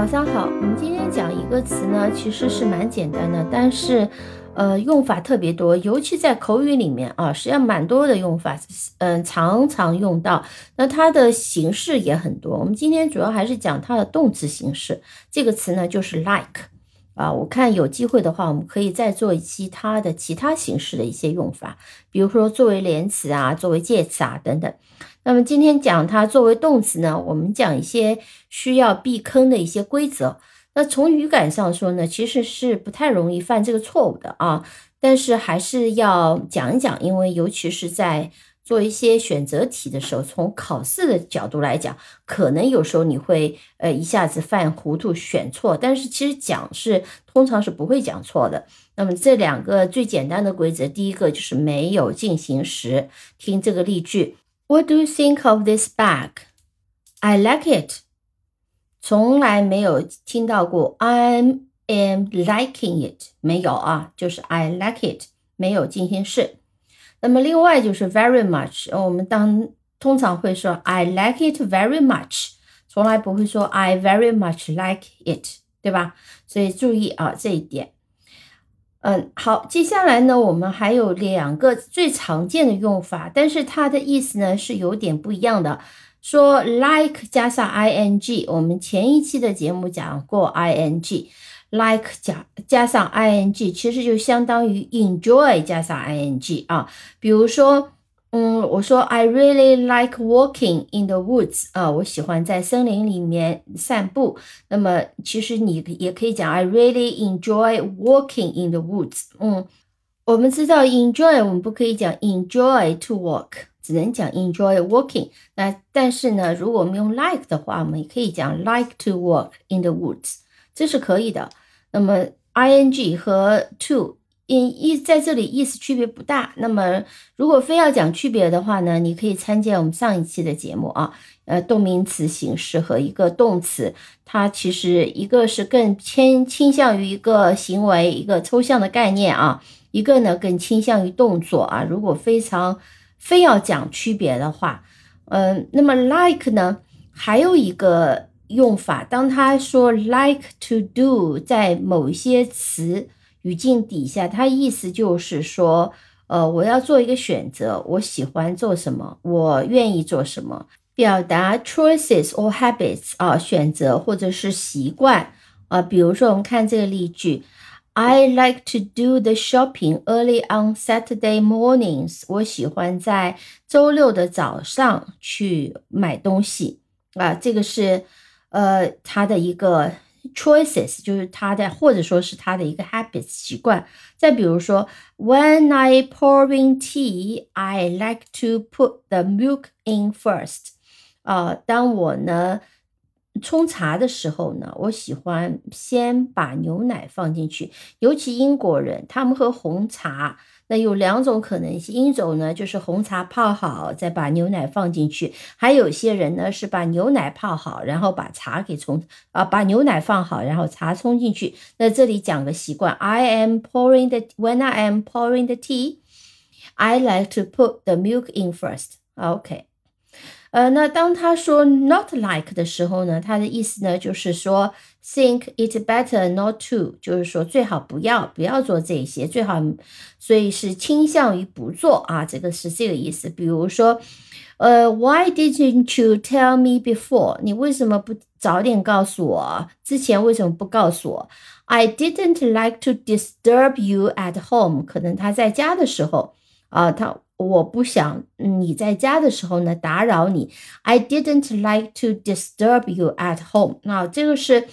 早上好，我们今天讲一个词呢，其实是蛮简单的，但是，呃，用法特别多，尤其在口语里面啊，实际上蛮多的用法，嗯，常常用到。那它的形式也很多。我们今天主要还是讲它的动词形式。这个词呢，就是 like 啊。我看有机会的话，我们可以再做一期它的其他形式的一些用法，比如说作为连词啊，作为介词啊等等。那么今天讲它作为动词呢，我们讲一些需要避坑的一些规则。那从语感上说呢，其实是不太容易犯这个错误的啊。但是还是要讲一讲，因为尤其是在做一些选择题的时候，从考试的角度来讲，可能有时候你会呃一下子犯糊涂选错。但是其实讲是通常是不会讲错的。那么这两个最简单的规则，第一个就是没有进行时，听这个例句。What do you think of this bag? I like it. 从来没有听到过 I am liking it，没有啊，就是 I like it，没有进行式。那么另外就是 very much，我们当通常会说 I like it very much，从来不会说 I very much like it，对吧？所以注意啊这一点。嗯，好，接下来呢，我们还有两个最常见的用法，但是它的意思呢是有点不一样的。说 like 加上 ing，我们前一期的节目讲过 i n g like 加加上 ing，其实就相当于 enjoy 加上 ing 啊。比如说。嗯，我说 I really like walking in the woods 啊，我喜欢在森林里面散步。那么其实你也可以讲 I really enjoy walking in the woods。嗯，我们知道 enjoy 我们不可以讲 enjoy to walk，只能讲 enjoy walking。那但是呢，如果我们用 like 的话，我们也可以讲 like to walk in the woods，这是可以的。那么 ing 和 to。意意在这里意思区别不大。那么，如果非要讲区别的话呢，你可以参见我们上一期的节目啊。呃，动名词形式和一个动词，它其实一个是更偏倾向于一个行为、一个抽象的概念啊，一个呢更倾向于动作啊。如果非常非要讲区别的话，嗯，那么 like 呢还有一个用法，当他说 like to do，在某些词。语境底下，他意思就是说，呃，我要做一个选择，我喜欢做什么，我愿意做什么，表达 choices or habits 啊，选择或者是习惯啊。比如说，我们看这个例句：I like to do the shopping early on Saturday mornings。我喜欢在周六的早上去买东西啊。这个是呃，他的一个。Choices 就是他的，或者说是他的一个 habits 习惯。再比如说，When I pouring tea, I like to put the milk in first。啊，当我呢冲茶的时候呢，我喜欢先把牛奶放进去。尤其英国人，他们喝红茶。那有两种可能性，一种呢就是红茶泡好，再把牛奶放进去；还有些人呢是把牛奶泡好，然后把茶给冲啊，把牛奶放好，然后茶冲进去。那这里讲个习惯：I am pouring the when I am pouring the tea, I like to put the milk in first. OK。呃，那当他说 not like 的时候呢，他的意思呢就是说 think it better not to，就是说最好不要不要做这些，最好，所以是倾向于不做啊，这个是这个意思。比如说，呃，Why didn't you tell me before？你为什么不早点告诉我？之前为什么不告诉我？I didn't like to disturb you at home。可能他在家的时候啊，他。我不想你在家的时候呢打扰你。I didn't like to disturb you at home。那这个是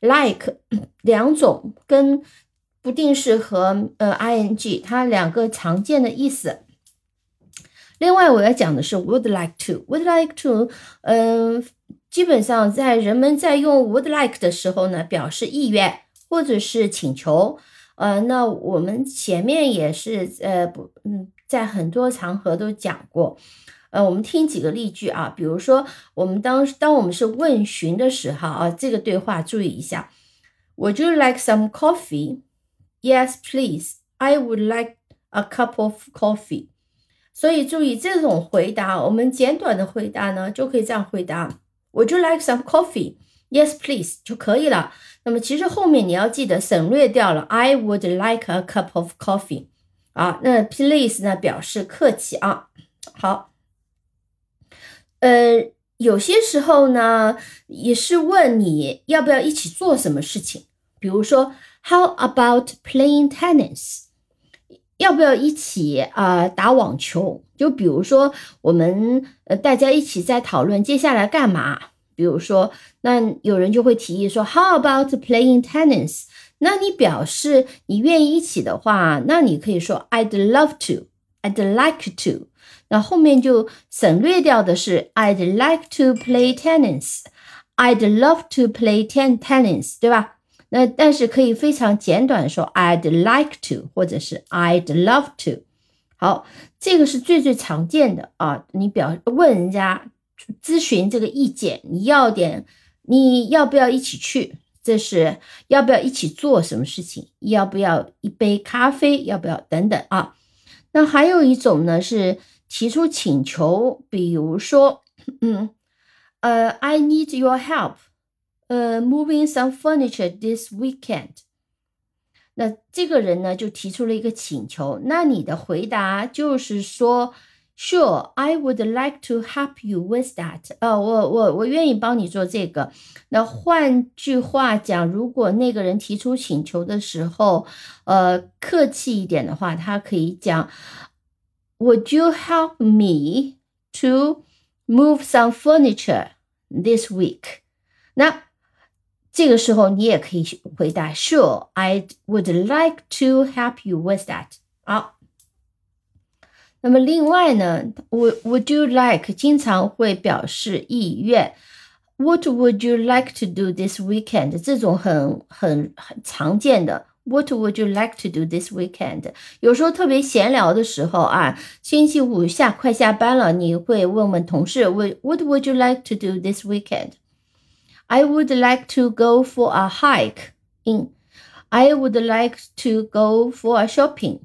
like 两种跟不定式和呃 ing 它两个常见的意思。另外我要讲的是 would like to。would like to，嗯，基本上在人们在用 would like 的时候呢，表示意愿或者是请求。呃，那我们前面也是呃不嗯。在很多场合都讲过，呃，我们听几个例句啊，比如说我们当当我们是问询的时候啊，这个对话注意一下，Would you like some coffee? Yes, please. I would like a cup of coffee. 所以注意这种回答，我们简短的回答呢，就可以这样回答：Would you like some coffee? Yes, please 就可以了。那么其实后面你要记得省略掉了 I would like a cup of coffee 啊。那 please 呢表示客气啊。好，呃，有些时候呢也是问你要不要一起做什么事情，比如说 How about playing tennis？要不要一起啊打网球？就比如说我们呃大家一起在讨论接下来干嘛。比如说，那有人就会提议说，How about playing tennis？那你表示你愿意一起的话，那你可以说 I'd love to，I'd like to。那后面就省略掉的是 I'd like to play tennis，I'd love to play ten tennis，对吧？那但是可以非常简短说 I'd like to，或者是 I'd love to。好，这个是最最常见的啊，你表问人家。咨询这个意见，你要点，你要不要一起去？这是要不要一起做什么事情？要不要一杯咖啡？要不要等等啊？那还有一种呢，是提出请求，比如说，嗯，呃，I need your help，呃，moving some furniture this weekend。那这个人呢，就提出了一个请求，那你的回答就是说。Sure, I would like to help you with that. 呃，我我我愿意帮你做这个。那换句话讲，如果那个人提出请求的时候，呃，客气一点的话，他可以讲，Would you help me to move some furniture this week？那这个时候你也可以回答，Sure, I would like to help you with that. 好。 那么另外呢，would would you like 经常会表示意愿。What would you like to do this weekend？这种很很很常见的。What would you like to do this weekend？有时候特别闲聊的时候啊，星期五下快下班了，你会问问同事，What What would you like to do this weekend？I would like to go for a hike in. I would like to go for a shopping.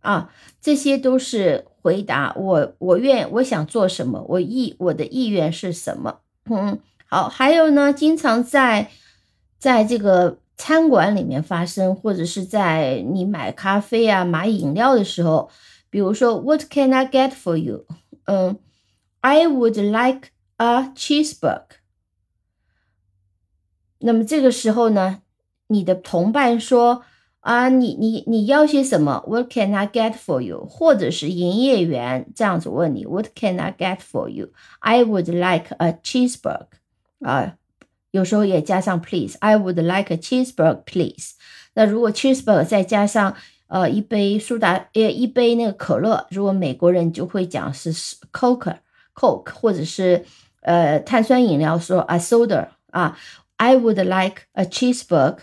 啊，这些都是。 回答我，我愿我想做什么，我意我的意愿是什么？嗯，好，还有呢，经常在在这个餐馆里面发生，或者是在你买咖啡啊、买饮料的时候，比如说，What can I get for you？嗯，I would like a cheeseburg”。那么这个时候呢，你的同伴说。啊，你你你要些什么？What can I get for you？或者是营业员这样子问你，What can I get for you？I would like a cheeseburger。啊，有时候也加上 please。I would like a cheeseburger, please。那如果 cheeseburger 再加上呃一杯苏打呃一杯那个可乐，如果美国人就会讲是 Coke，Coke，或者是呃碳酸饮料说 a soda 啊。I would like a cheeseburg。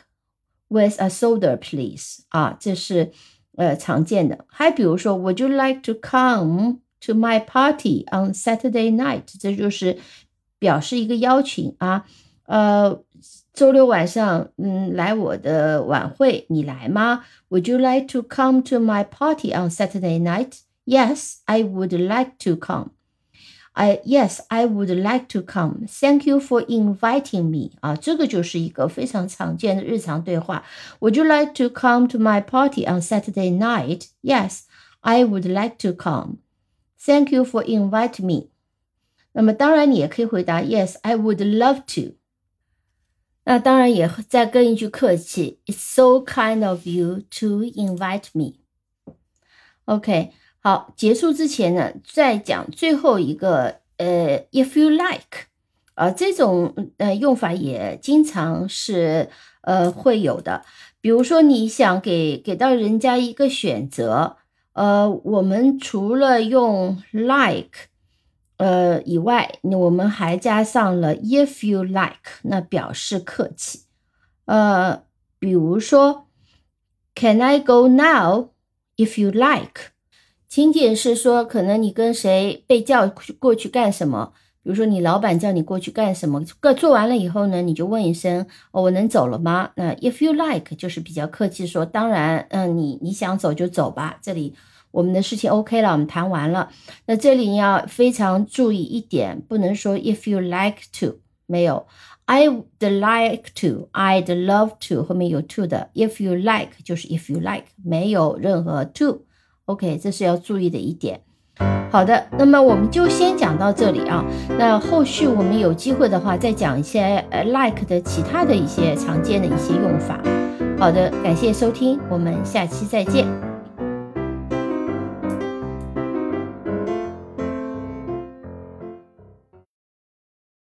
With a soda, please. 啊，这是呃常见的。还比如说，Would you like to come to my party on Saturday night？这就是表示一个邀请啊。呃，周六晚上，嗯，来我的晚会，你来吗？Would you like to come to my party on Saturday night? Yes, I would like to come. I yes, I would like to come. Thank you for inviting me. 啊，这个就是一个非常常见的日常对话。Would you like to come to my party on Saturday night? Yes, I would like to come. Thank you for inviting me. 那么当然你也可以回答 Yes, I would love to. 那当然也再跟一句客气，It's so kind of you to invite me. OK。 好，结束之前呢，再讲最后一个，呃，if you like，啊，这种呃用法也经常是呃会有的。比如说你想给给到人家一个选择，呃，我们除了用 like，呃以外，我们还加上了 if you like，那表示客气。呃，比如说，Can I go now if you like？情景是说，可能你跟谁被叫过去干什么？比如说，你老板叫你过去干什么？个做完了以后呢，你就问一声：“哦，我能走了吗？”那 if you like 就是比较客气说：“当然，嗯，你你想走就走吧。”这里我们的事情 OK 了，我们谈完了。那这里你要非常注意一点，不能说 if you like to，没有 I'd like to, I'd love to，后面有 to 的。If you like 就是 if you like，没有任何 to。OK，这是要注意的一点。好的，那么我们就先讲到这里啊。那后续我们有机会的话，再讲一些呃 like 的其他的一些常见的一些用法。好的，感谢收听，我们下期再见。